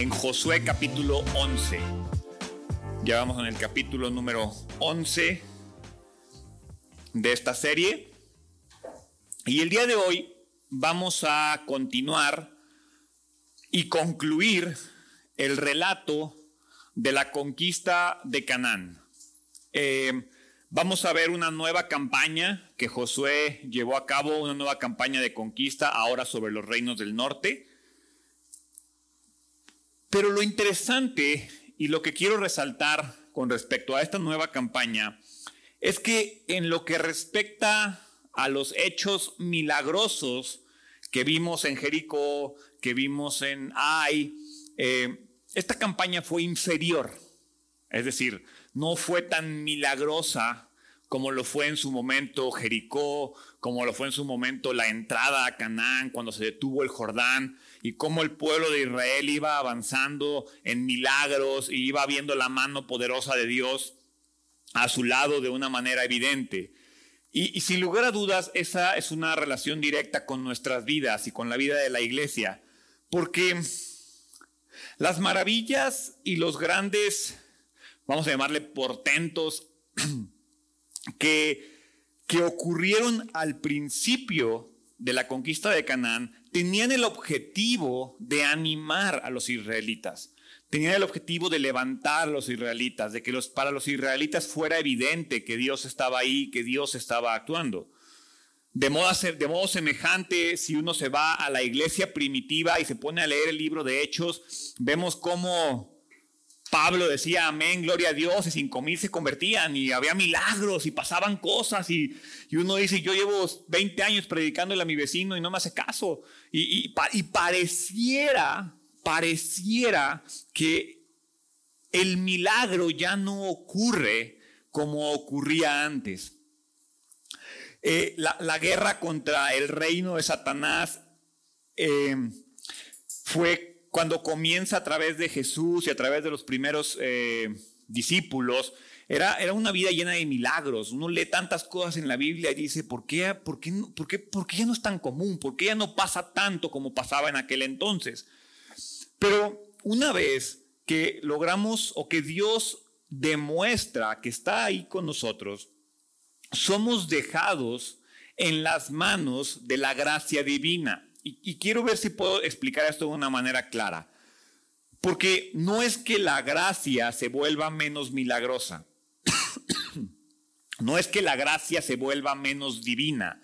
en Josué capítulo 11. Ya vamos en el capítulo número 11 de esta serie. Y el día de hoy vamos a continuar y concluir el relato de la conquista de Canaán. Eh, vamos a ver una nueva campaña que Josué llevó a cabo, una nueva campaña de conquista ahora sobre los reinos del norte. Pero lo interesante y lo que quiero resaltar con respecto a esta nueva campaña es que en lo que respecta a los hechos milagrosos que vimos en Jericó, que vimos en Ai, eh, esta campaña fue inferior. Es decir, no fue tan milagrosa como lo fue en su momento Jericó, como lo fue en su momento la entrada a Canaán, cuando se detuvo el Jordán, y cómo el pueblo de Israel iba avanzando en milagros y iba viendo la mano poderosa de Dios a su lado de una manera evidente. Y, y, sin lugar a dudas, esa es una relación directa con nuestras vidas y con la vida de la iglesia, porque las maravillas y los grandes, vamos a llamarle portentos, que, que ocurrieron al principio de la conquista de Canaán tenían el objetivo de animar a los israelitas. Tenían el objetivo de levantar a los israelitas, de que los, para los israelitas fuera evidente que Dios estaba ahí, que Dios estaba actuando. De modo, de modo semejante, si uno se va a la iglesia primitiva y se pone a leer el libro de Hechos, vemos cómo Pablo decía amén, gloria a Dios, y cinco mil se convertían y había milagros y pasaban cosas y, uno dice, yo llevo 20 años predicándole a mi vecino y no me hace caso. Y, y pareciera, pareciera que el milagro ya no ocurre como ocurría antes. Eh, la, guerra contra el reino de Satanás eh, fue cuando comienza a través de Jesús y a través de los primeros eh, discípulos, era, era, una vida llena de milagros. Uno lee tantas cosas en la Biblia y dice, ¿por qué, por, qué, por, qué, ¿por qué ya no es tan común? ¿Por qué ya no pasa tanto como pasaba en aquel entonces? Pero una vez que logramos o que Dios demuestra que está ahí con nosotros, somos dejados en las manos de la gracia divina. Y, quiero ver si puedo explicar esto de una manera clara. Porque no es que la gracia se vuelva menos milagrosa. no es que la gracia se vuelva menos divina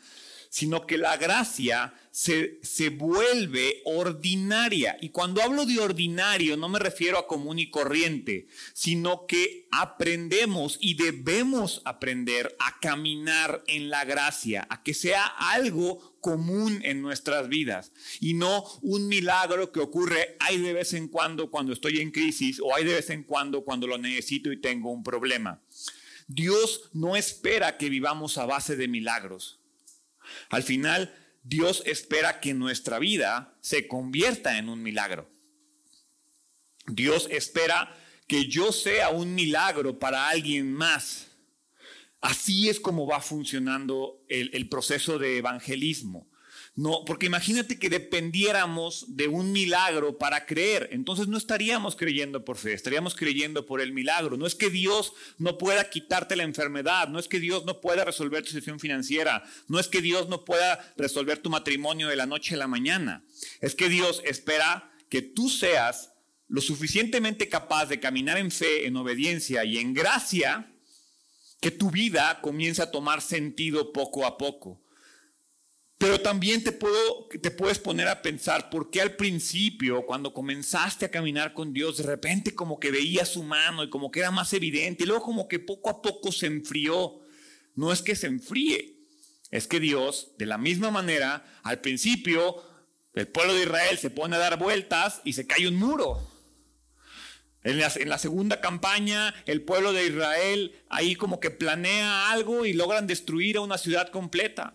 sino que la gracia se, se, vuelve ordinaria. Y cuando hablo de ordinario no me refiero a común y corriente, sino que aprendemos y debemos aprender a caminar en la gracia, a que sea algo común en nuestras vidas y no un milagro que ocurre hay de vez en cuando cuando estoy en crisis o hay de vez en cuando cuando lo necesito y tengo un problema. Dios no espera que vivamos a base de milagros. Al final, Dios espera que nuestra vida se convierta en un milagro. Dios espera que yo sea un milagro para alguien más. Así es como va funcionando el, proceso de evangelismo. No, porque imagínate que dependiéramos de un milagro para creer, entonces no estaríamos creyendo por fe, estaríamos creyendo por el milagro. No es que Dios no pueda quitarte la enfermedad, no es que Dios no pueda resolver tu situación financiera, no es que Dios no pueda resolver tu matrimonio de la noche a la mañana. Es que Dios espera que tú seas lo suficientemente capaz de caminar en fe, en obediencia y en gracia, que tu vida comience a tomar sentido poco a poco. Pero también te, puedo, te puedes poner a pensar por qué al principio, cuando comenzaste a caminar con Dios, de repente como que veías su mano y como que era más evidente, y luego como que poco a poco se enfrió. No es que se enfríe, es que Dios, de la misma manera, al principio, el pueblo de Israel se pone a dar vueltas y se cae un muro. En la, en la, segunda campaña, el pueblo de Israel ahí como que planea algo y logran destruir a una ciudad completa.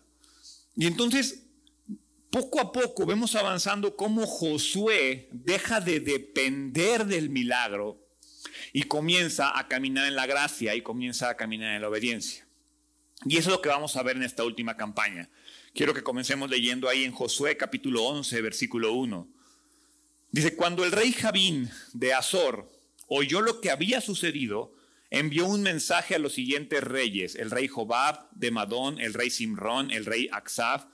Y entonces, poco a poco vemos avanzando cómo Josué deja de depender del milagro y comienza a caminar en la gracia y comienza a caminar en la obediencia. Y eso es lo que vamos a ver en esta última campaña. Quiero que comencemos leyendo ahí en Josué capítulo 11, versículo 1. Dice, cuando el rey Jabín de Azor oyó lo que había sucedido, envió un mensaje a los siguientes reyes, el rey Jobab de Madón, el rey Simrón, el rey Aksaf,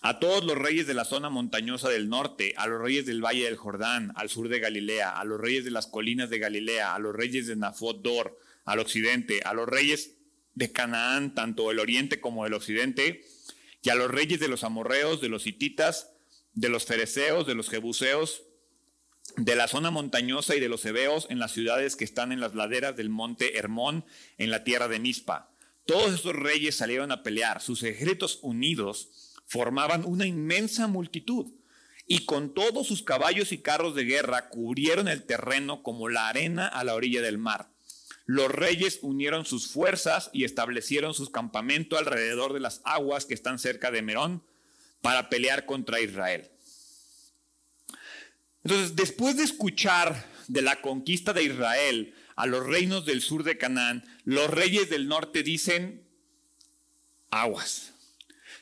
a todos los reyes de la zona montañosa del norte, a los reyes del valle del Jordán, al sur de Galilea, a los reyes de las colinas de Galilea, a los reyes de Nafot Dor, al occidente, a los reyes de Canaán, tanto el oriente como el occidente, y a los reyes de los amorreos, de los hititas, de los fereceos, de los jebuseos, de la zona montañosa y de los hebeos en las ciudades que están en las laderas del monte Hermón, en la tierra de Mispa. Todos estos reyes salieron a pelear, sus ejércitos unidos formaban una inmensa multitud, y con todos sus caballos y carros de guerra cubrieron el terreno como la arena a la orilla del mar. Los reyes unieron sus fuerzas y establecieron sus campamentos alrededor de las aguas que están cerca de Merón para pelear contra Israel. Entonces, después de escuchar de la conquista de Israel a los reinos del sur de Canaán, los reyes del norte dicen, aguas.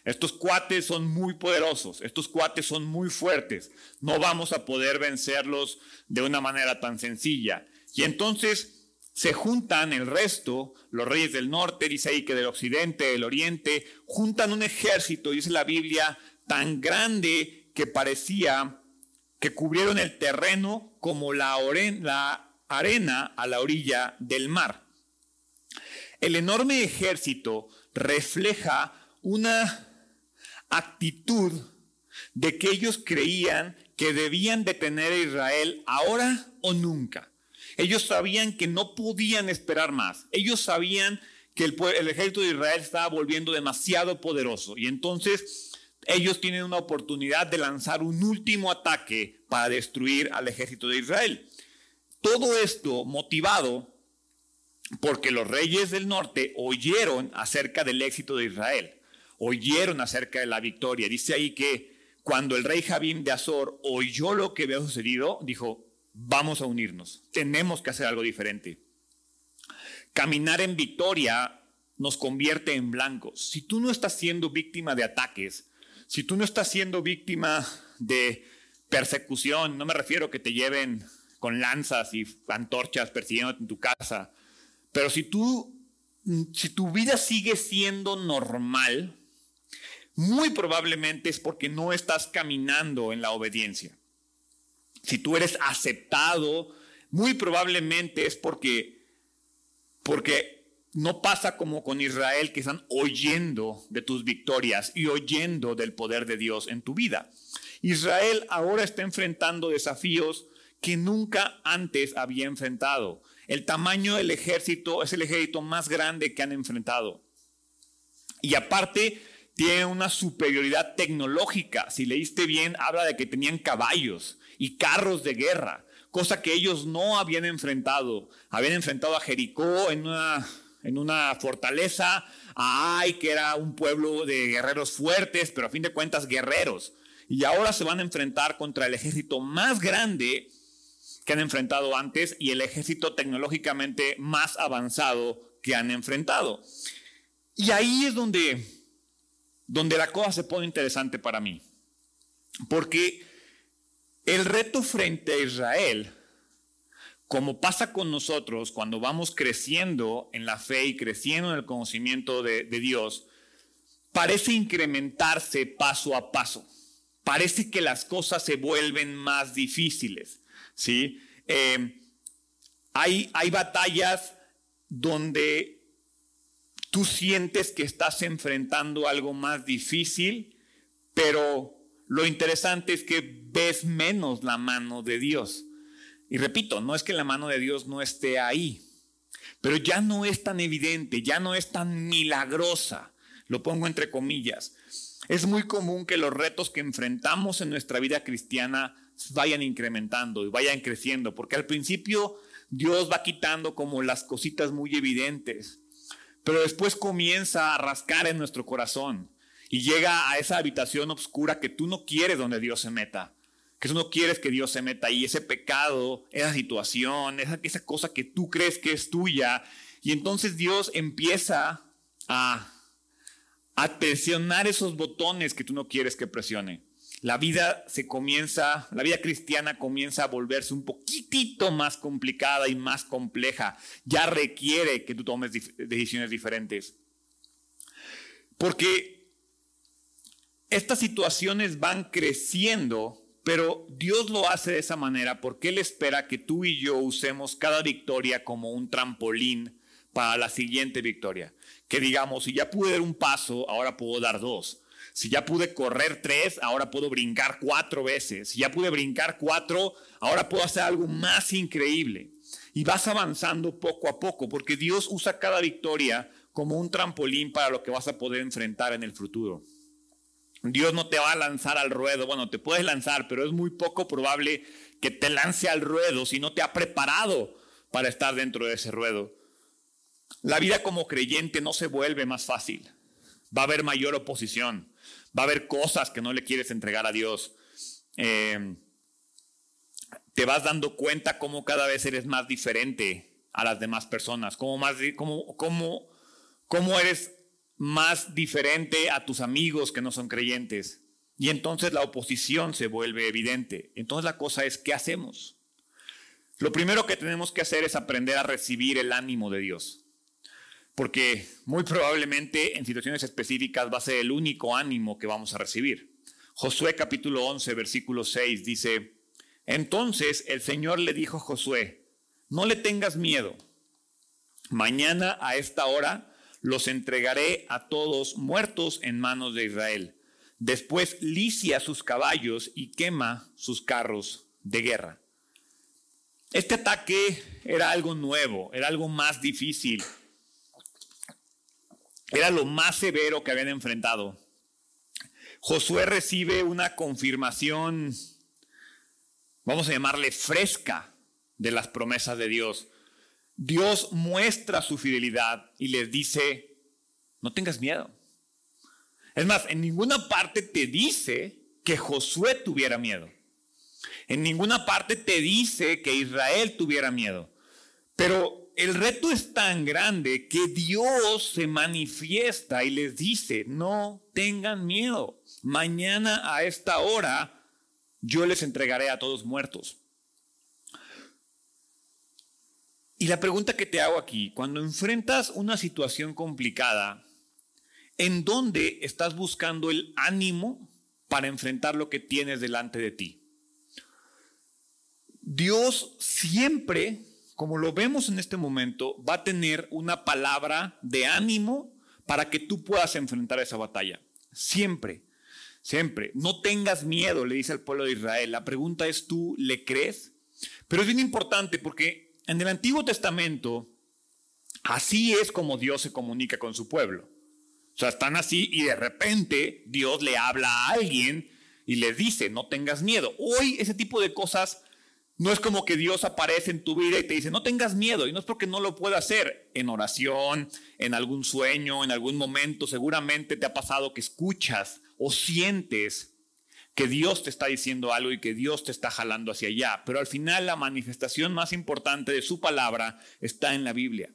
Estos cuates son muy poderosos, estos cuates son muy fuertes, no vamos a poder vencerlos de una manera tan sencilla. Y entonces se juntan el resto, los reyes del norte, dice ahí que del occidente, del oriente, juntan un ejército, dice la Biblia, tan grande que parecía que cubrieron el terreno como la, arena a la orilla del mar. El enorme ejército refleja una actitud de que ellos creían que debían detener a Israel ahora o nunca. Ellos sabían que no podían esperar más. Ellos sabían que el, ejército de Israel estaba volviendo demasiado poderoso. Y entonces ellos tienen una oportunidad de lanzar un último ataque para destruir al ejército de Israel. Todo esto motivado porque los reyes del norte oyeron acerca del éxito de Israel, oyeron acerca de la victoria. Dice ahí que cuando el rey Jabín de Azor oyó lo que había sucedido, dijo, vamos a unirnos, tenemos que hacer algo diferente. Caminar en victoria nos convierte en blancos. Si tú no estás siendo víctima de ataques, si tú no estás siendo víctima de persecución, no me refiero a que te lleven con lanzas y antorchas persiguiéndote en tu casa, pero si tú, si tu vida sigue siendo normal, muy probablemente es porque no estás caminando en la obediencia. Si tú eres aceptado, muy probablemente es porque, porque no pasa como con Israel, que están oyendo de tus victorias y oyendo del poder de Dios en tu vida. Israel ahora está enfrentando desafíos que nunca antes había enfrentado. El tamaño del ejército es el ejército más grande que han enfrentado. Y aparte, tiene una superioridad tecnológica. Si leíste bien, habla de que tenían caballos y carros de guerra, cosa que ellos no habían enfrentado. Habían enfrentado a Jericó en una en una fortaleza a Ay, que era un pueblo de guerreros fuertes, pero a fin de cuentas guerreros. Y ahora se van a enfrentar contra el ejército más grande que han enfrentado antes y el ejército tecnológicamente más avanzado que han enfrentado. Y ahí es donde, donde la cosa se pone interesante para mí. Porque el reto frente a Israel como pasa con nosotros cuando vamos creciendo en la fe y creciendo en el conocimiento de, Dios, parece incrementarse paso a paso. Parece que las cosas se vuelven más difíciles. ¿sí? Eh, hay, hay batallas donde tú sientes que estás enfrentando algo más difícil, pero lo interesante es que ves menos la mano de Dios. Y repito, no es que la mano de Dios no esté ahí, pero ya no es tan evidente, ya no es tan milagrosa, lo pongo entre comillas. Es muy común que los retos que enfrentamos en nuestra vida cristiana vayan incrementando y vayan creciendo, porque al principio Dios va quitando como las cositas muy evidentes, pero después comienza a rascar en nuestro corazón y llega a esa habitación oscura que tú no quieres donde Dios se meta que tú no quieres que Dios se meta ahí, ese pecado, esa situación, esa, esa cosa que tú crees que es tuya. Y entonces Dios empieza a presionar esos botones que tú no quieres que presione. La vida se comienza, la vida cristiana comienza a volverse un poquitito más complicada y más compleja. Ya requiere que tú tomes decisiones diferentes. Porque estas situaciones van creciendo, pero Dios lo hace de esa manera porque Él espera que tú y yo usemos cada victoria como un trampolín para la siguiente victoria. Que digamos, si ya pude dar un paso, ahora puedo dar dos. Si ya pude correr tres, ahora puedo brincar cuatro veces. Si ya pude brincar cuatro, ahora puedo hacer algo más increíble. Y vas avanzando poco a poco, porque Dios usa cada victoria como un trampolín para lo que vas a poder enfrentar en el futuro. Dios no te va a lanzar al ruedo, bueno, te puedes lanzar, pero es muy poco probable que te lance al ruedo si no te ha preparado para estar dentro de ese ruedo. La vida como creyente no se vuelve más fácil. Va a haber mayor oposición. Va a haber cosas que no le quieres entregar a Dios. Eh, te vas dando cuenta cómo cada vez eres más diferente a las demás personas, cómo, más, cómo, cómo, cómo eres más diferente a tus amigos que no son creyentes. Y entonces la oposición se vuelve evidente. Entonces la cosa es, ¿qué hacemos? Lo primero que tenemos que hacer es aprender a recibir el ánimo de Dios porque muy probablemente en situaciones específicas va a ser el único ánimo que vamos a recibir. Josué capítulo 11, versículo 6 dice, entonces el Señor le dijo a Josué, no le tengas miedo, mañana a esta hora los entregaré a todos muertos en manos de Israel. Después licia sus caballos y quema sus carros de guerra. Este ataque era algo nuevo, era algo más difícil era lo más severo que habían enfrentado. Josué recibe una confirmación, vamos a llamarle fresca, de las promesas de Dios. Dios muestra su fidelidad y les dice, no tengas miedo. Es más, en ninguna parte te dice que Josué tuviera miedo. En ninguna parte te dice que Israel tuviera miedo. Pero el reto es tan grande que Dios se manifiesta y les dice, no tengan miedo, mañana a esta hora yo les entregaré a todos muertos. Y la pregunta que te hago aquí, cuando enfrentas una situación complicada, ¿en dónde estás buscando el ánimo para enfrentar lo que tienes delante de ti? Dios siempre como lo vemos en este momento, va a tener una palabra de ánimo para que tú puedas enfrentar esa batalla. Siempre, siempre. No tengas miedo, le dice al pueblo de Israel. La pregunta es, ¿tú le crees? Pero es bien importante porque en el Antiguo Testamento, así es como Dios se comunica con su pueblo. O sea, están así y de repente Dios le habla a alguien y le dice, no tengas miedo. Hoy ese tipo de cosas no es como que Dios aparece en tu vida y te dice, no tengas miedo. Y no es porque no lo pueda hacer en oración, en algún sueño, en algún momento. Seguramente te ha pasado que escuchas o sientes que Dios te está diciendo algo y que Dios te está jalando hacia allá. Pero al final la manifestación más importante de su palabra está en la Biblia.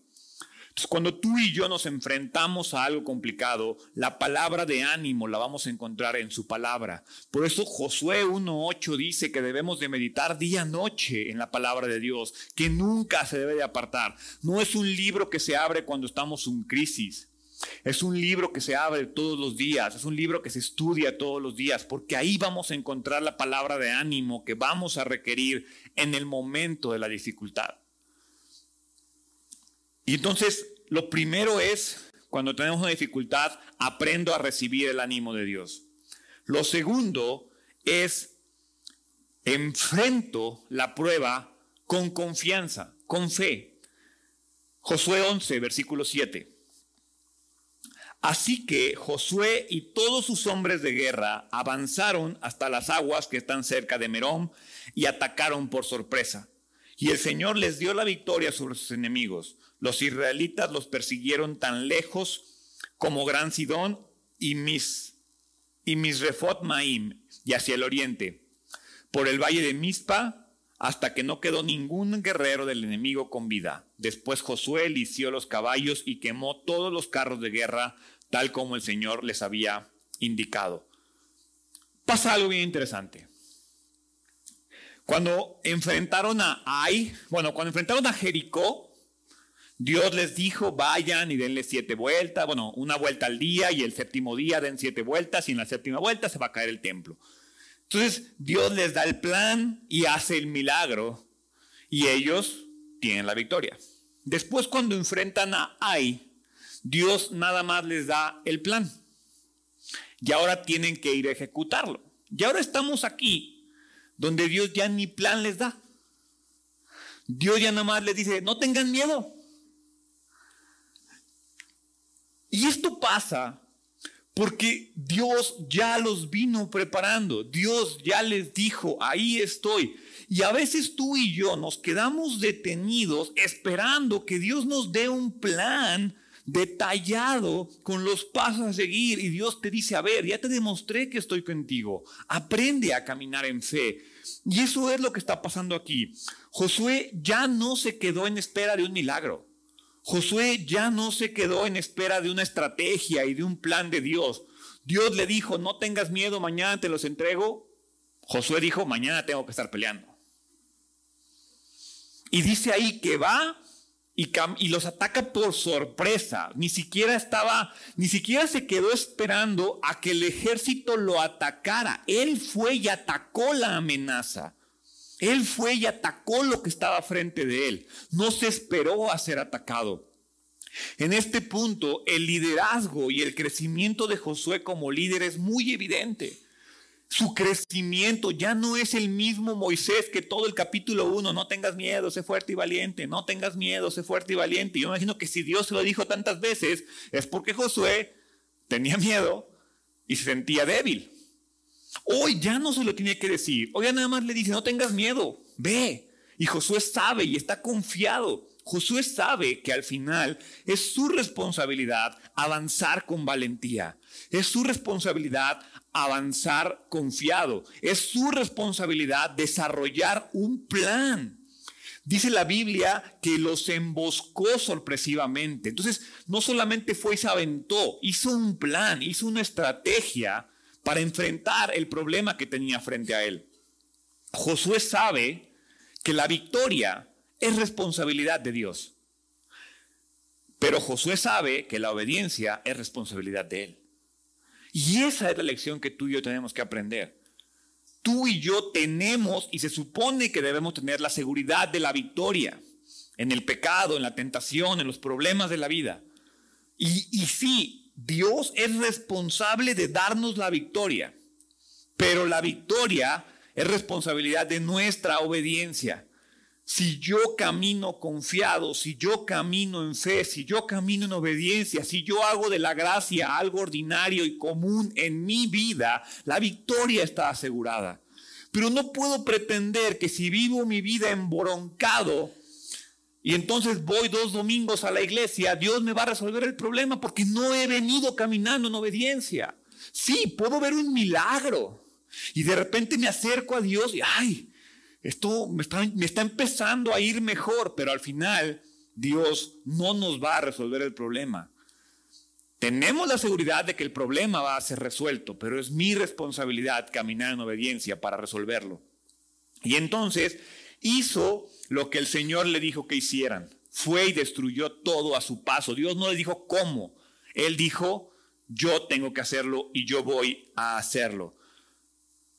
Entonces, cuando tú y yo nos enfrentamos a algo complicado, la palabra de ánimo la vamos a encontrar en su palabra. Por eso Josué 1.8 dice que debemos de meditar día y noche en la palabra de Dios, que nunca se debe de apartar. No es un libro que se abre cuando estamos en crisis. Es un libro que se abre todos los días, es un libro que se estudia todos los días, porque ahí vamos a encontrar la palabra de ánimo que vamos a requerir en el momento de la dificultad. Y entonces, lo primero es, cuando tenemos una dificultad, aprendo a recibir el ánimo de Dios. Lo segundo es, enfrento la prueba con confianza, con fe. Josué 11, versículo 7. Así que Josué y todos sus hombres de guerra avanzaron hasta las aguas que están cerca de Merón y atacaron por sorpresa. Y el Señor les dio la victoria sobre sus enemigos. Los israelitas los persiguieron tan lejos como Gran Sidón y Mis, y Misrefot Maim, y hacia el oriente, por el valle de Mispa, hasta que no quedó ningún guerrero del enemigo con vida. Después Josué lició los caballos y quemó todos los carros de guerra, tal como el Señor les había indicado. Pasa algo bien interesante. Cuando enfrentaron a Ai, bueno, cuando enfrentaron a Jericó, Dios les dijo, vayan y denle siete vueltas, bueno, una vuelta al día y el séptimo día den siete vueltas y en la séptima vuelta se va a caer el templo. Entonces Dios les da el plan y hace el milagro y ellos tienen la victoria. Después cuando enfrentan a Ai, Dios nada más les da el plan. Y ahora tienen que ir a ejecutarlo. Y ahora estamos aquí, donde Dios ya ni plan les da. Dios ya nada más les dice, no tengan miedo. Y esto pasa porque Dios ya los vino preparando. Dios ya les dijo, ahí estoy. Y a veces tú y yo nos quedamos detenidos esperando que Dios nos dé un plan detallado con los pasos a seguir. Y Dios te dice, a ver, ya te demostré que estoy contigo. Aprende a caminar en fe. Y eso es lo que está pasando aquí. Josué ya no se quedó en espera de un milagro. Josué ya no se quedó en espera de una estrategia y de un plan de Dios. Dios le dijo, no tengas miedo, mañana te los entrego. Josué dijo, mañana tengo que estar peleando. Y dice ahí que va y, y, los ataca por sorpresa. Ni siquiera estaba, ni siquiera se quedó esperando a que el ejército lo atacara. Él fue y atacó la amenaza. Él fue y atacó lo que estaba frente de él. No se esperó a ser atacado. En este punto, el liderazgo y el crecimiento de Josué como líder es muy evidente. Su crecimiento ya no es el mismo Moisés que todo el capítulo 1, no tengas miedo, sé fuerte y valiente, no tengas miedo, sé fuerte y valiente. Yo me imagino que si Dios lo dijo tantas veces, es porque Josué tenía miedo y se sentía débil. Hoy ya no se lo tiene que decir. Hoy ya nada más le dice, no tengas miedo, ve. Y Josué sabe y está confiado. Josué sabe que al final es su responsabilidad avanzar con valentía. Es su responsabilidad avanzar confiado. Es su responsabilidad desarrollar un plan. Dice la Biblia que los emboscó sorpresivamente. Entonces, no solamente fue y se aventó, hizo un plan, hizo una estrategia para enfrentar el problema que tenía frente a él. Josué sabe que la victoria es responsabilidad de Dios. Pero Josué sabe que la obediencia es responsabilidad de él. Y esa es la lección que tú y yo tenemos que aprender. Tú y yo tenemos y se supone que debemos tener la seguridad de la victoria en el pecado, en la tentación, en los problemas de la vida. Y, y sí, Dios es responsable de darnos la victoria, pero la victoria es responsabilidad de nuestra obediencia. Si yo camino confiado, si yo camino en fe, si yo camino en obediencia, si yo hago de la gracia algo ordinario y común en mi vida, la victoria está asegurada. Pero no puedo pretender que si vivo mi vida embroncado, y entonces voy dos domingos a la iglesia, Dios me va a resolver el problema porque no he venido caminando en obediencia. Sí, puedo ver un milagro. Y de repente me acerco a Dios y, ay, esto me está, me está empezando a ir mejor, pero al final Dios no nos va a resolver el problema. Tenemos la seguridad de que el problema va a ser resuelto, pero es mi responsabilidad caminar en obediencia para resolverlo. Y entonces hizo lo que el Señor le dijo que hicieran. Fue y destruyó todo a su paso. Dios no le dijo cómo. Él dijo, yo tengo que hacerlo y yo voy a hacerlo.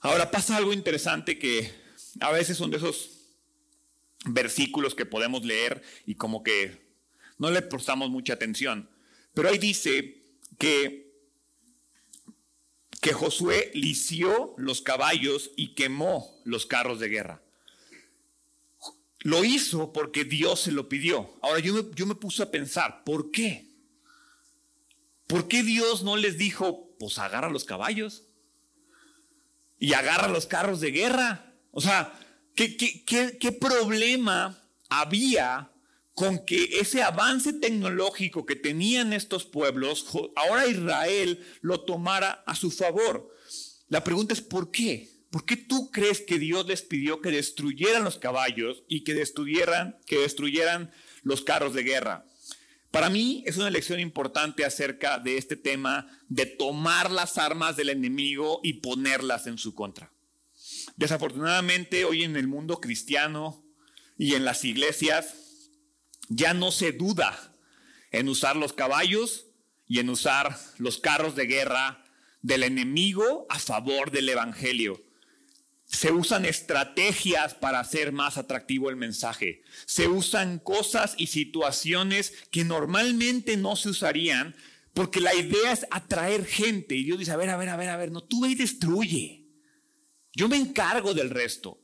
Ahora pasa algo interesante que a veces son de esos versículos que podemos leer y como que no le prestamos mucha atención. Pero ahí dice que, que Josué lició los caballos y quemó los carros de guerra. Lo hizo porque Dios se lo pidió. Ahora yo me, yo me puse a pensar, ¿por qué? ¿Por qué Dios no les dijo, pues agarra los caballos y agarra los carros de guerra? O sea, ¿qué, qué, qué, qué problema había con que ese avance tecnológico que tenían estos pueblos, ahora Israel lo tomara a su favor? La pregunta es, ¿por qué? ¿Por qué tú crees que Dios les pidió que destruyeran los caballos y que destruyeran, que destruyeran los carros de guerra? Para mí es una lección importante acerca de este tema de tomar las armas del enemigo y ponerlas en su contra. Desafortunadamente hoy en el mundo cristiano y en las iglesias ya no se duda en usar los caballos y en usar los carros de guerra del enemigo a favor del evangelio. Se usan estrategias para hacer más atractivo el mensaje. Se usan cosas y situaciones que normalmente no se usarían porque la idea es atraer gente. Y Dios dice, a ver, a ver, a ver, a ver, no, tú ve y destruye. Yo me encargo del resto.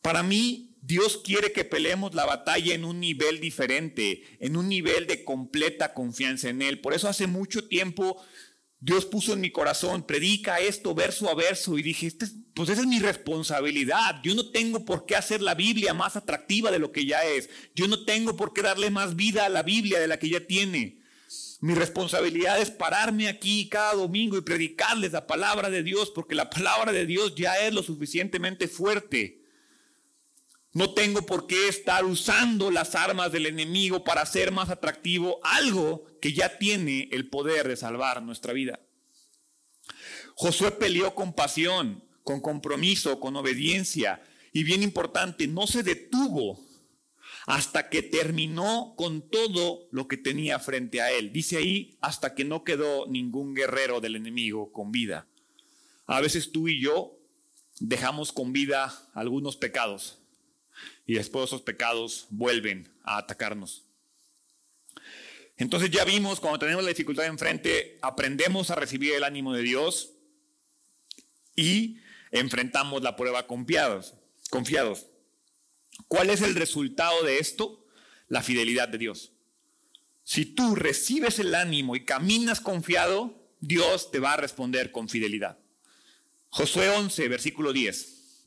Para mí, Dios quiere que peleemos la batalla en un nivel diferente, en un nivel de completa confianza en Él. Por eso hace mucho tiempo Dios puso en mi corazón, predica esto verso a verso y dije, este, pues esa es mi responsabilidad. Yo no tengo por qué hacer la Biblia más atractiva de lo que ya es. Yo no tengo por qué darle más vida a la Biblia de la que ya tiene. Mi responsabilidad es pararme aquí cada domingo y predicarles la palabra de Dios porque la palabra de Dios ya es lo suficientemente fuerte. No tengo por qué estar usando las armas del enemigo para hacer más atractivo algo que ya tiene el poder de salvar nuestra vida. Josué peleó con pasión, con compromiso, con obediencia y bien importante, no se detuvo hasta que terminó con todo lo que tenía frente a él. Dice ahí, hasta que no quedó ningún guerrero del enemigo con vida. A veces tú y yo dejamos con vida algunos pecados y después esos pecados vuelven a atacarnos. Entonces ya vimos, cuando tenemos la dificultad enfrente, aprendemos a recibir el ánimo de Dios y enfrentamos la prueba confiados. confiados. ¿Cuál es el resultado de esto? La fidelidad de Dios. Si tú recibes el ánimo y caminas confiado, Dios te va a responder con fidelidad. Josué 11, versículo 10.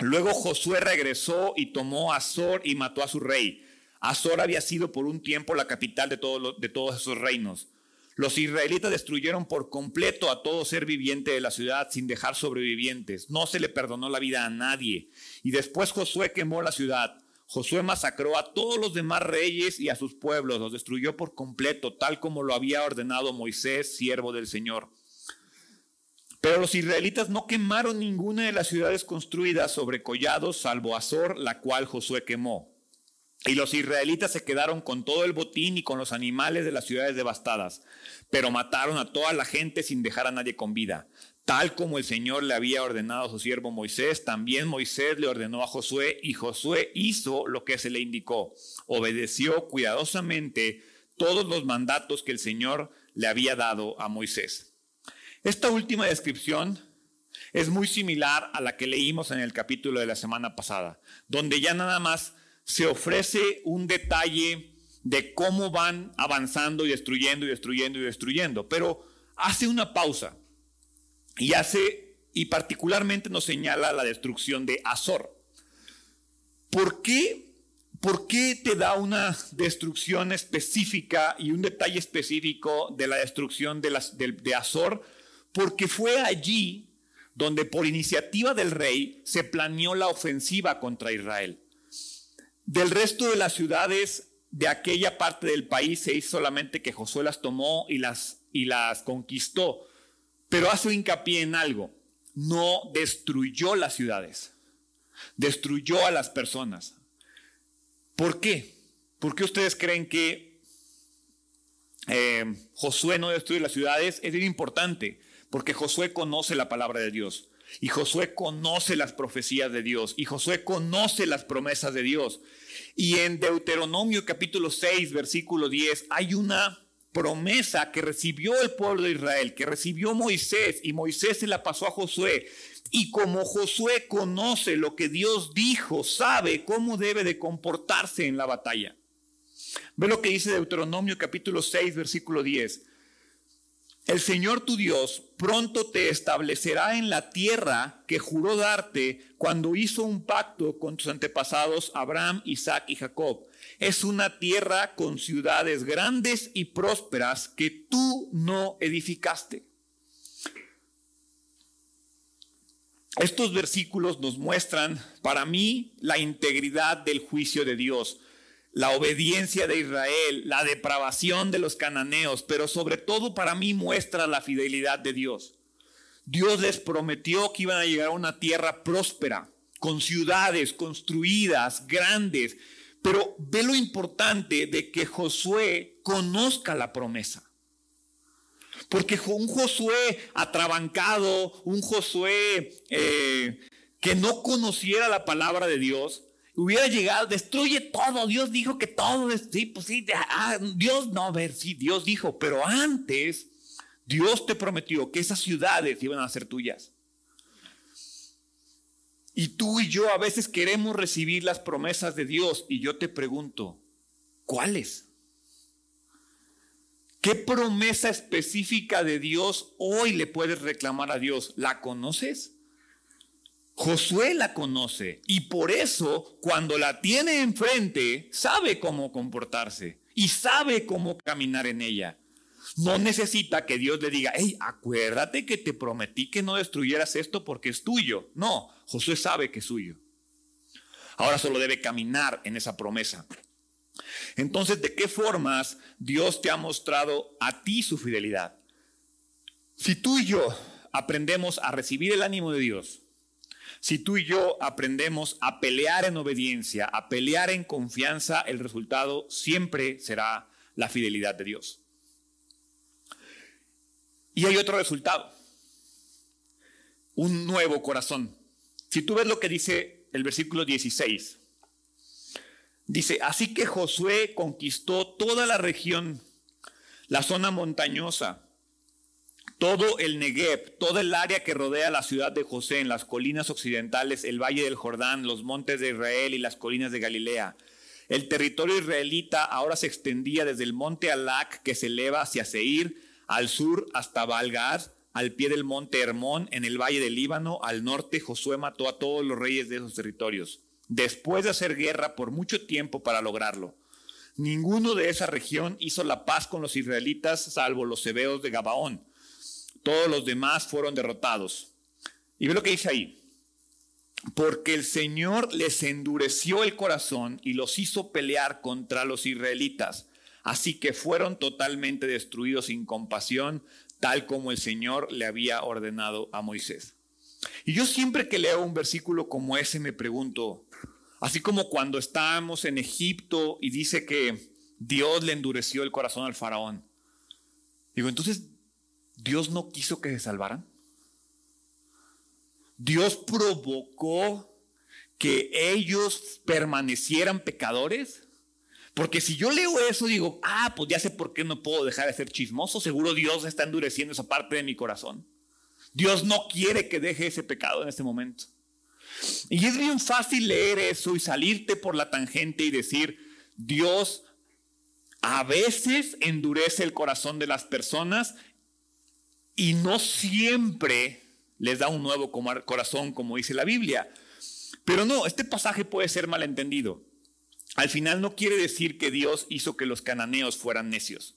Luego Josué regresó y tomó a Azor y mató a su rey Azor había sido por un tiempo la capital de, de todos esos reinos. Los israelitas destruyeron por completo a todo ser viviente de la ciudad sin dejar sobrevivientes. No se le perdonó la vida a nadie. Y después Josué quemó la ciudad. Josué masacró a todos los demás reyes y a sus pueblos. Los destruyó por completo, tal como lo había ordenado Moisés, siervo del Señor. Pero los israelitas no quemaron ninguna de las ciudades construidas sobre collados, salvo Azor, la cual Josué quemó. Y los israelitas se quedaron con todo el botín y con los animales de las ciudades devastadas, pero mataron a toda la gente sin dejar a nadie con vida. Tal como el Señor le había ordenado a su siervo Moisés, también Moisés le ordenó a Josué y Josué hizo lo que se le indicó. Obedeció cuidadosamente todos los mandatos que el Señor le había dado a Moisés. Esta última descripción es muy similar a la que leímos en el capítulo de la semana pasada, donde ya nada más se ofrece un detalle de cómo van avanzando y destruyendo y destruyendo y destruyendo, pero hace una pausa y hace, y particularmente nos señala la destrucción de Azor. ¿Por qué, ¿Por qué te da una destrucción específica y un detalle específico de la destrucción de, las, de, Azor? Porque fue allí donde por iniciativa del rey se planeó la ofensiva contra Israel. Del resto de las ciudades de aquella parte del país se hizo solamente que Josué las tomó y las, y las conquistó. Pero hace hincapié en algo. No destruyó las ciudades. Destruyó a las personas. ¿Por qué? ¿Por qué ustedes creen que eh, Josué no destruye las ciudades? Es bien importante. Porque Josué conoce la palabra de Dios. Y Josué conoce las profecías de Dios. Y Josué conoce las promesas de Dios. Y en Deuteronomio capítulo 6, versículo 10, hay una promesa que recibió el pueblo de Israel, que recibió Moisés. Y Moisés se la pasó a Josué. Y como Josué conoce lo que Dios dijo, sabe cómo debe de comportarse en la batalla. Ve lo que dice Deuteronomio capítulo 6, versículo 10. El Señor tu Dios pronto te establecerá en la tierra que juró darte cuando hizo un pacto con tus antepasados Abraham, Isaac y Jacob. Es una tierra con ciudades grandes y prósperas que tú no edificaste. Estos versículos nos muestran para mí la integridad del juicio de Dios. La obediencia de Israel, la depravación de los cananeos, pero sobre todo para mí muestra la fidelidad de Dios. Dios les prometió que iban a llegar a una tierra próspera, con ciudades construidas, grandes, pero ve lo importante de que Josué conozca la promesa. Porque un Josué atrabancado, un Josué eh, que no conociera la palabra de Dios, hubiera llegado, destruye todo. Dios dijo que todo, sí, pues sí, ah, Dios no, a ver, sí, Dios dijo, pero antes Dios te prometió que esas ciudades iban a ser tuyas. Y tú y yo a veces queremos recibir las promesas de Dios y yo te pregunto, ¿cuáles? ¿Qué promesa específica de Dios hoy le puedes reclamar a Dios? ¿La conoces? Josué la conoce y por eso cuando la tiene enfrente sabe cómo comportarse y sabe cómo caminar en ella. No necesita que Dios le diga, hey, acuérdate que te prometí que no destruyeras esto porque es tuyo. No, Josué sabe que es suyo. Ahora solo debe caminar en esa promesa. Entonces, ¿de qué formas Dios te ha mostrado a ti su fidelidad? Si tú y yo aprendemos a recibir el ánimo de Dios, si tú y yo aprendemos a pelear en obediencia, a pelear en confianza, el resultado siempre será la fidelidad de Dios. Y hay otro resultado, un nuevo corazón. Si tú ves lo que dice el versículo 16, dice, así que Josué conquistó toda la región, la zona montañosa, todo el Negev, toda el área que rodea la ciudad de José, en las colinas occidentales, el valle del Jordán, los montes de Israel y las colinas de Galilea. El territorio israelita ahora se extendía desde el monte Alac, que se eleva hacia Seir, al sur hasta Balgad, al pie del monte Hermón, en el valle del Líbano, al norte, Josué mató a todos los reyes de esos territorios, después de hacer guerra por mucho tiempo para lograrlo. Ninguno de esa región hizo la paz con los israelitas, salvo los hebeos de Gabaón todos los demás fueron derrotados. Y ve lo que dice ahí. Porque el Señor les endureció el corazón y los hizo pelear contra los israelitas. Así que fueron totalmente destruidos sin compasión, tal como el Señor le había ordenado a Moisés. Y yo siempre que leo un versículo como ese me pregunto, así como cuando estábamos en Egipto y dice que Dios le endureció el corazón al faraón. Digo, entonces, Dios no quiso que se salvaran. Dios provocó que ellos permanecieran pecadores. Porque si yo leo eso, digo, ah, pues ya sé por qué no puedo dejar de ser chismoso. Seguro Dios está endureciendo esa parte de mi corazón. Dios no quiere que deje ese pecado en este momento. Y es bien fácil leer eso y salirte por la tangente y decir, Dios a veces endurece el corazón de las personas y no siempre les da un nuevo corazón, como dice la Biblia. Pero no, este pasaje puede ser malentendido. Al final no quiere decir que Dios hizo que los cananeos fueran necios.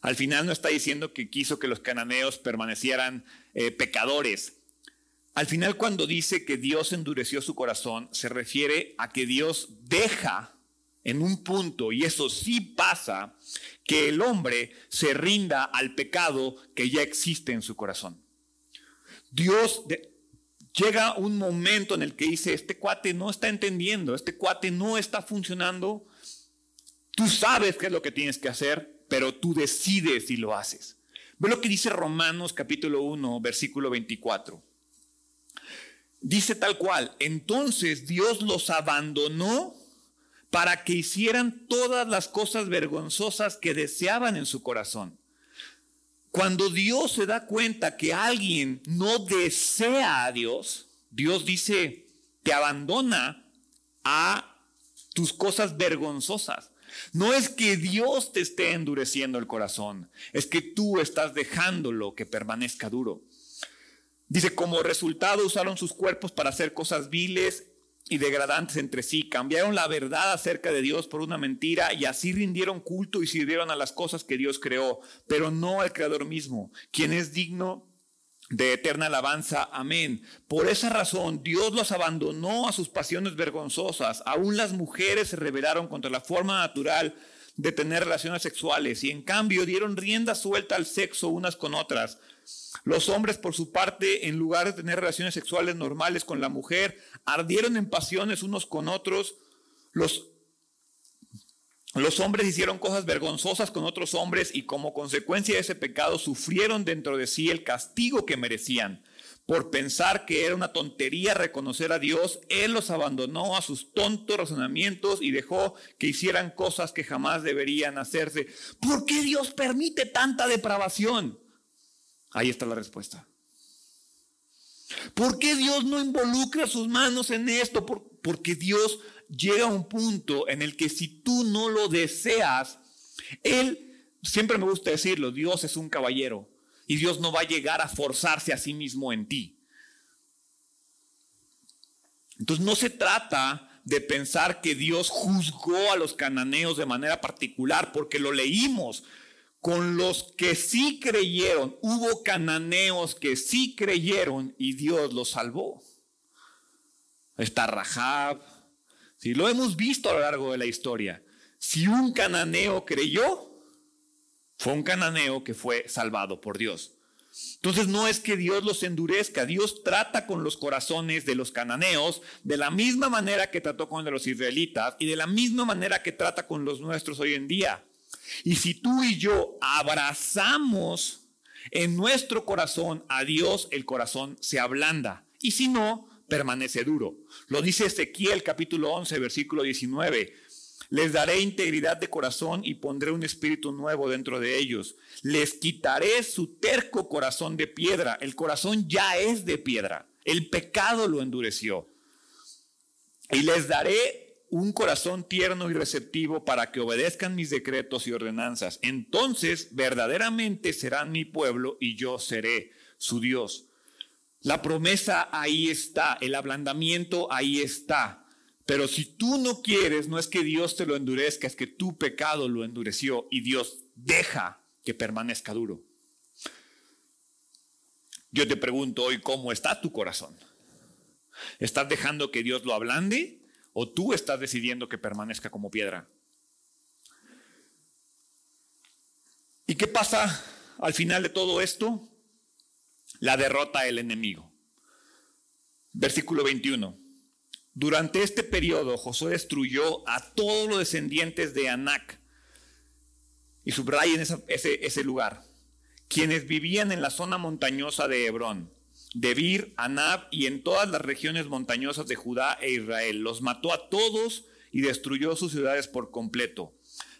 Al final no está diciendo que quiso que los cananeos permanecieran eh, pecadores. Al final cuando dice que Dios endureció su corazón, se refiere a que Dios deja en un punto, y eso sí pasa, que el hombre se rinda al pecado que ya existe en su corazón. Dios llega un momento en el que dice, este cuate no está entendiendo, este cuate no está funcionando, tú sabes qué es lo que tienes que hacer, pero tú decides si lo haces. Ve lo que dice Romanos capítulo 1, versículo 24. Dice tal cual, entonces Dios los abandonó para que hicieran todas las cosas vergonzosas que deseaban en su corazón. Cuando Dios se da cuenta que alguien no desea a Dios, Dios dice, te abandona a tus cosas vergonzosas. No es que Dios te esté endureciendo el corazón, es que tú estás dejándolo que permanezca duro. Dice, como resultado usaron sus cuerpos para hacer cosas viles y degradantes entre sí, cambiaron la verdad acerca de Dios por una mentira y así rindieron culto y sirvieron a las cosas que Dios creó, pero no al Creador mismo, quien es digno de eterna alabanza. Amén. Por esa razón Dios los abandonó a sus pasiones vergonzosas. Aún las mujeres se rebelaron contra la forma natural de tener relaciones sexuales y en cambio dieron rienda suelta al sexo unas con otras. Los hombres, por su parte, en lugar de tener relaciones sexuales normales con la mujer, ardieron en pasiones unos con otros. Los hombres hicieron cosas vergonzosas con otros hombres y como consecuencia de ese pecado sufrieron dentro de sí el castigo que merecían. Por pensar que era una tontería reconocer a Dios, Él los abandonó a sus tontos razonamientos y dejó que hicieran cosas que jamás deberían hacerse. ¿Por qué Dios permite tanta depravación? Ahí está la respuesta. ¿Por qué Dios no involucra sus manos en esto? porque Dios llega a un punto en el que si tú no lo deseas, Él, siempre me gusta decirlo, Dios es un caballero y Dios no va a llegar a forzarse a sí mismo en ti. Entonces no se trata de pensar que Dios juzgó a los cananeos de manera particular, porque lo leímos. Con los que sí creyeron, hubo cananeos que sí creyeron y Dios los salvó. Está Rahab, si lo hemos visto a lo largo de la historia. Si un cananeo creyó, fue un cananeo que fue salvado por Dios. Entonces no es que Dios los endurezca, Dios trata con los corazones de los cananeos de la misma manera que trató con los israelitas y de la misma manera que trata con los nuestros hoy en día. Y si tú y yo abrazamos en nuestro corazón a Dios, el corazón se ablanda. Y si no, permanece duro. Lo dice Ezequiel capítulo 11, versículo 19. Les daré integridad de corazón y pondré un espíritu nuevo dentro de ellos. Les quitaré su terco corazón de piedra. El corazón ya es de piedra. El pecado lo endureció. Y les daré un corazón tierno y receptivo para que obedezcan mis decretos y ordenanzas. Entonces verdaderamente serán mi pueblo y yo seré su Dios. La promesa ahí está, el ablandamiento ahí está. Pero si tú no quieres, no es que Dios te lo endurezca, es que tu pecado lo endureció y Dios deja que permanezca duro. Yo te pregunto hoy, ¿cómo está tu corazón? ¿Estás dejando que Dios lo ablande o tú estás decidiendo que permanezca como piedra? ¿Y qué pasa al final de todo esto? la derrota del enemigo. Versículo 21. Durante este periodo Josué destruyó a todos los descendientes de Anac. Y subrayen ese, ese lugar. Quienes vivían en la zona montañosa de Hebrón, Debir, Anab y en todas las regiones montañosas de Judá e Israel. Los mató a todos y destruyó sus ciudades por completo.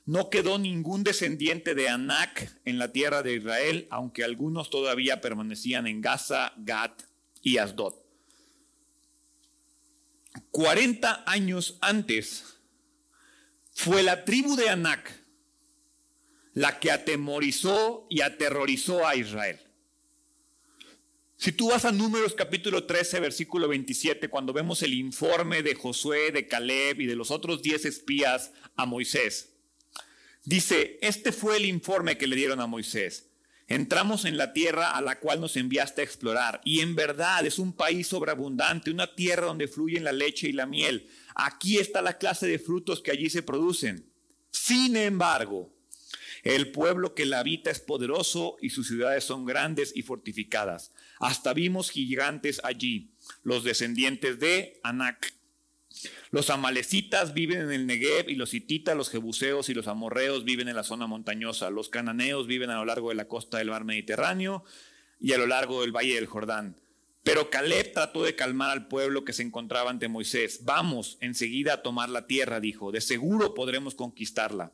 No quedó ningún descendiente de Anac en la tierra de Israel, aunque algunos todavía permanecían en Gaza, Gat y Asdod. 40 años antes fue la tribu de Anac la que atemorizó y aterrorizó a Israel. Si tú vas a Números capítulo 13, versículo 27, cuando vemos el informe de Josué, de Caleb y de los otros 10 espías a Moisés, Dice, este fue el informe que le dieron a Moisés. Entramos en la tierra a la cual nos enviaste a explorar, y en verdad es un país sobreabundante, una tierra donde fluyen la leche y la miel. Aquí está la clase de frutos que allí se producen. Sin embargo, el pueblo que la habita es poderoso y sus ciudades son grandes y fortificadas. Hasta vimos gigantes allí, los descendientes de Anac. Los amalecitas viven en el Negev y los hititas, los jebuseos y los amorreos viven en la zona montañosa. Los cananeos viven a lo largo de la costa del mar Mediterráneo y a lo largo del valle del Jordán. Pero Caleb trató de calmar al pueblo que se encontraba ante Moisés. Vamos enseguida a tomar la tierra, dijo. De seguro podremos conquistarla.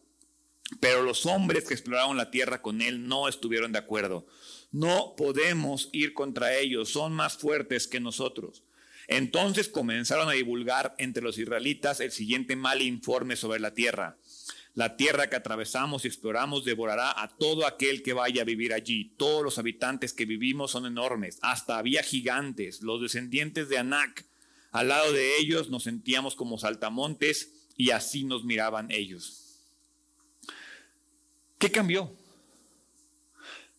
Pero los hombres que exploraron la tierra con él no estuvieron de acuerdo. No podemos ir contra ellos, son más fuertes que nosotros. Entonces comenzaron a divulgar entre los israelitas el siguiente mal informe sobre la tierra. La tierra que atravesamos y exploramos devorará a todo aquel que vaya a vivir allí. Todos los habitantes que vivimos son enormes. Hasta había gigantes, los descendientes de Anac. Al lado de ellos nos sentíamos como saltamontes y así nos miraban ellos. ¿Qué cambió?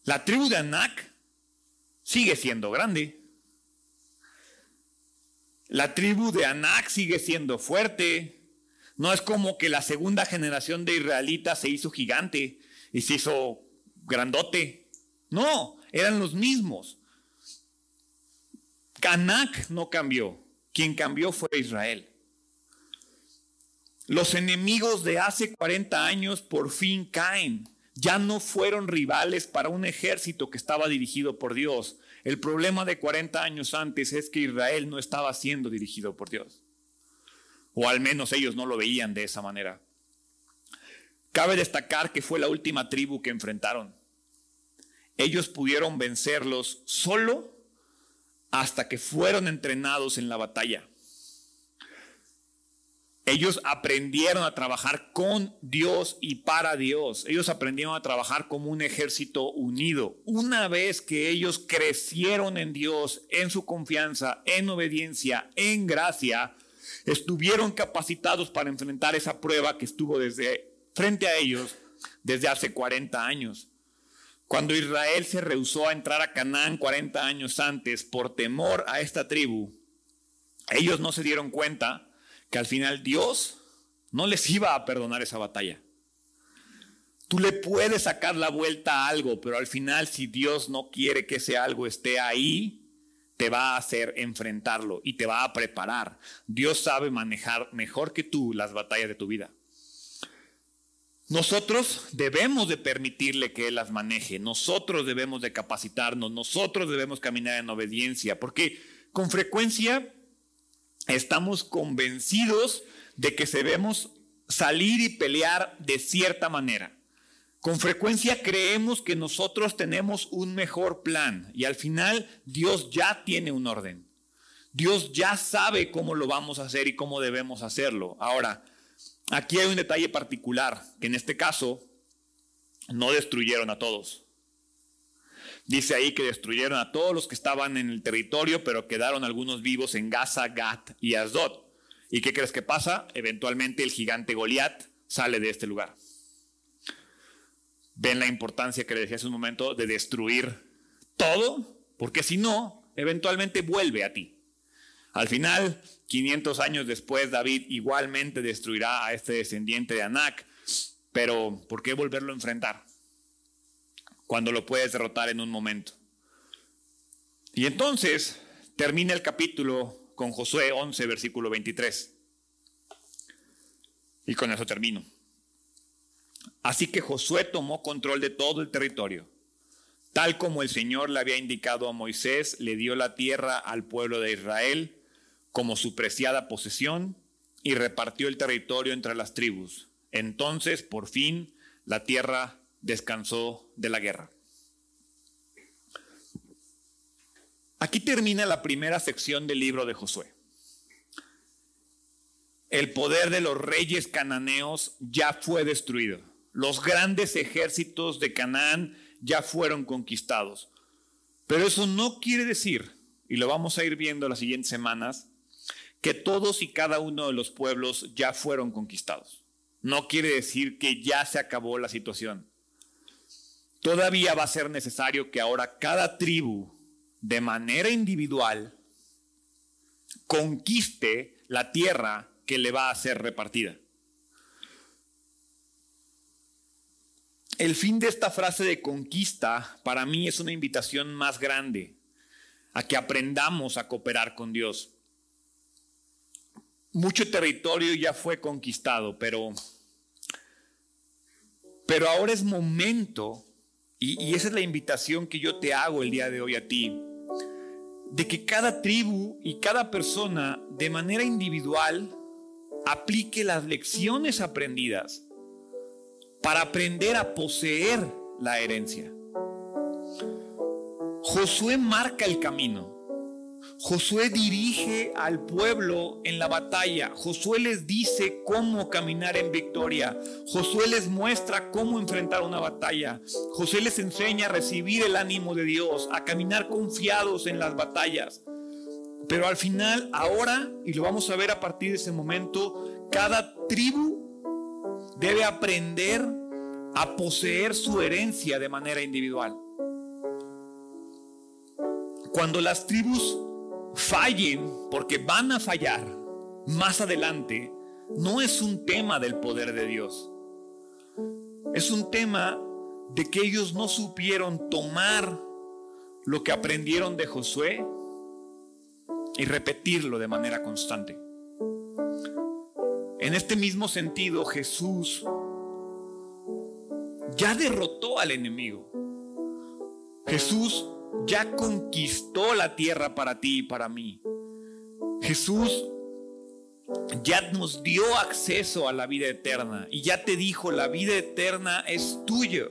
La tribu de Anac sigue siendo grande. La tribu de Anak sigue siendo fuerte. No es como que la segunda generación de israelitas se hizo gigante y se hizo grandote. No, eran los mismos. Anak no cambió. Quien cambió fue Israel. Los enemigos de hace 40 años por fin caen. Ya no fueron rivales para un ejército que estaba dirigido por Dios. El problema de 40 años antes es que Israel no estaba siendo dirigido por Dios. O al menos ellos no lo veían de esa manera. Cabe destacar que fue la última tribu que enfrentaron. Ellos pudieron vencerlos solo hasta que fueron entrenados en la batalla. Ellos aprendieron a trabajar con Dios y para Dios. Ellos aprendieron a trabajar como un ejército unido. Una vez que ellos crecieron en Dios, en su confianza, en obediencia, en gracia, estuvieron capacitados para enfrentar esa prueba que estuvo desde frente a ellos desde hace 40 años. Cuando Israel se rehusó a entrar a Canaán 40 años antes por temor a esta tribu, ellos no se dieron cuenta que al final Dios no les iba a perdonar esa batalla. Tú le puedes sacar la vuelta a algo, pero al final si Dios no quiere que ese algo esté ahí, te va a hacer enfrentarlo y te va a preparar. Dios sabe manejar mejor que tú las batallas de tu vida. Nosotros debemos de permitirle que Él las maneje, nosotros debemos de capacitarnos, nosotros debemos caminar en obediencia, porque con frecuencia estamos convencidos de que debemos salir y pelear de cierta manera. Con frecuencia creemos que nosotros tenemos un mejor plan y al final Dios ya tiene un orden. Dios ya sabe cómo lo vamos a hacer y cómo debemos hacerlo. Ahora, Aquí hay un detalle particular, que en este caso no destruyeron a todos. Dice ahí que destruyeron a todos los que estaban en el territorio, pero quedaron algunos vivos en Gaza, Gat y Asdod. ¿Y qué crees que pasa? Eventualmente el gigante Goliat sale de este lugar. ¿Ven la importancia que le decía hace un momento de destruir todo? Porque si no, eventualmente vuelve a ti. Al final, 500 años después, David igualmente destruirá a este descendiente de Anac, pero ¿por qué volverlo a enfrentar? Cuando lo puedes derrotar en un momento. Y entonces termina el capítulo con Josué 11, versículo 23. Y con eso termino. Así que Josué tomó control de todo el territorio. Tal como el Señor le había indicado a Moisés, le dio la tierra al pueblo de Israel como su preciada posesión y repartió el territorio entre las tribus. Entonces, por fin, la tierra descansó de la guerra. Aquí termina la primera sección del libro de Josué. El poder de los reyes cananeos ya fue destruido. Los grandes ejércitos de Canaán ya fueron conquistados. Pero eso no quiere decir, y lo vamos a ir viendo las siguientes semanas, que todos y cada uno de los pueblos ya fueron conquistados. No quiere decir que ya se acabó la situación. Todavía va a ser necesario que ahora cada tribu, de manera individual, conquiste la tierra que le va a ser repartida. El fin de esta frase de conquista para mí es una invitación más grande a que aprendamos a cooperar con Dios mucho territorio ya fue conquistado, pero, pero ahora es momento, y, esa es la invitación que yo te hago el día de hoy a ti, de que cada tribu y cada persona de manera individual aplique las lecciones aprendidas para aprender a poseer la herencia. Josué marca el camino. Josué dirige al pueblo en la batalla. Josué les dice cómo caminar en victoria. Josué les muestra cómo enfrentar una batalla. Josué les enseña a recibir el ánimo de Dios, a caminar confiados en las batallas. Pero al final, ahora, y lo vamos a ver a partir de ese momento, cada tribu debe aprender a poseer su herencia de manera individual. Cuando las tribus fallen, porque van a fallar más adelante, no es un tema del poder de Dios. Es un tema de que ellos no supieron tomar lo que aprendieron de Josué y repetirlo de manera constante. En este mismo sentido, Jesús ya derrotó al enemigo. Jesús ya conquistó la tierra para ti y para mí. Jesús ya nos dio acceso a la vida eterna y ya te dijo, la vida eterna es tuya.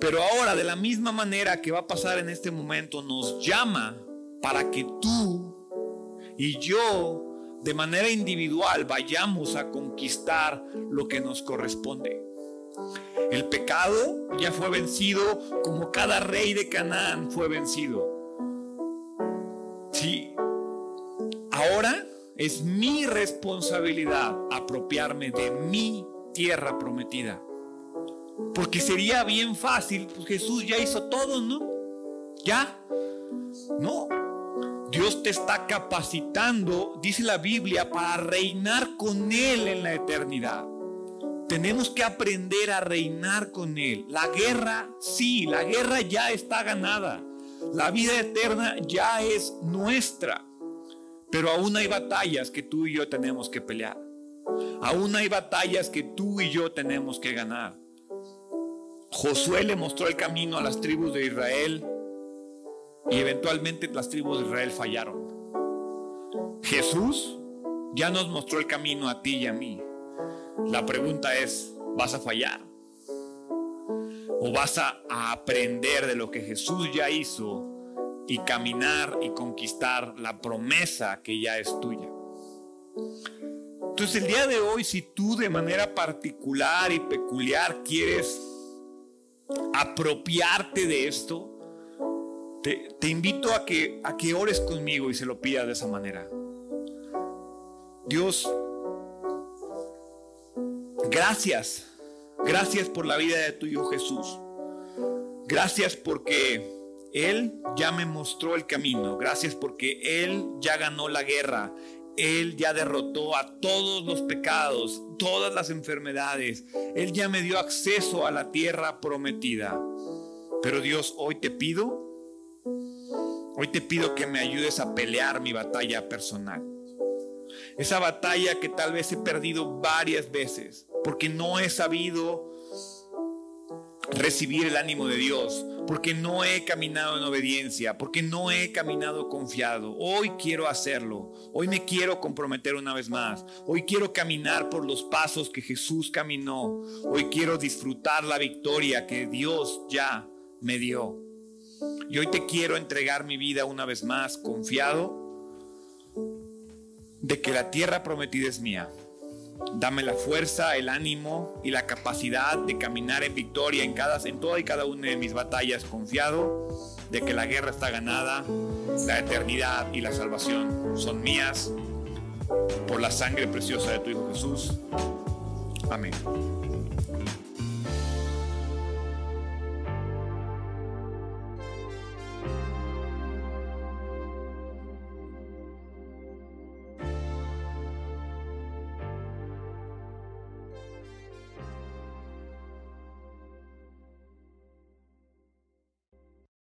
Pero ahora, de la misma manera que va a pasar en este momento, nos llama para que tú y yo, de manera individual, vayamos a conquistar lo que nos corresponde. El pecado ya fue vencido como cada rey de Canaán fue vencido. Sí, ahora es mi responsabilidad apropiarme de mi tierra prometida. Porque sería bien fácil, pues Jesús ya hizo todo, ¿no? Ya. No. Dios te está capacitando, dice la Biblia, para reinar con Él en la eternidad. Tenemos que aprender a reinar con Él. La guerra, sí, la guerra ya está ganada. La vida eterna ya es nuestra. Pero aún hay batallas que tú y yo tenemos que pelear. Aún hay batallas que tú y yo tenemos que ganar. Josué le mostró el camino a las tribus de Israel y eventualmente las tribus de Israel fallaron. Jesús ya nos mostró el camino a ti y a mí. La pregunta es, ¿vas a fallar? ¿O vas a, aprender de lo que Jesús ya hizo y caminar y conquistar la promesa que ya es tuya? Entonces el día de hoy, si tú de manera particular y peculiar quieres apropiarte de esto, te, invito a que, a que ores conmigo y se lo pidas de esa manera. Dios, Gracias, gracias por la vida de tu Hijo Jesús. Gracias porque Él ya me mostró el camino. Gracias porque Él ya ganó la guerra. Él ya derrotó a todos los pecados, todas las enfermedades. Él ya me dio acceso a la tierra prometida. Pero Dios, hoy te pido, hoy te pido que me ayudes a pelear mi batalla personal. Esa batalla que tal vez he perdido varias veces porque no he sabido recibir el ánimo de Dios, porque no he caminado en obediencia, porque no he caminado confiado. Hoy quiero hacerlo, hoy me quiero comprometer una vez más, hoy quiero caminar por los pasos que Jesús caminó, hoy quiero disfrutar la victoria que Dios ya me dio. Y hoy te quiero entregar mi vida una vez más confiado de que la tierra prometida es mía Dame la fuerza, el ánimo y la capacidad de caminar en victoria en, cada, toda y cada una de mis batallas, confiado de que la guerra está ganada, la eternidad y la salvación son mías por la sangre preciosa de tu Hijo Jesús. Amén.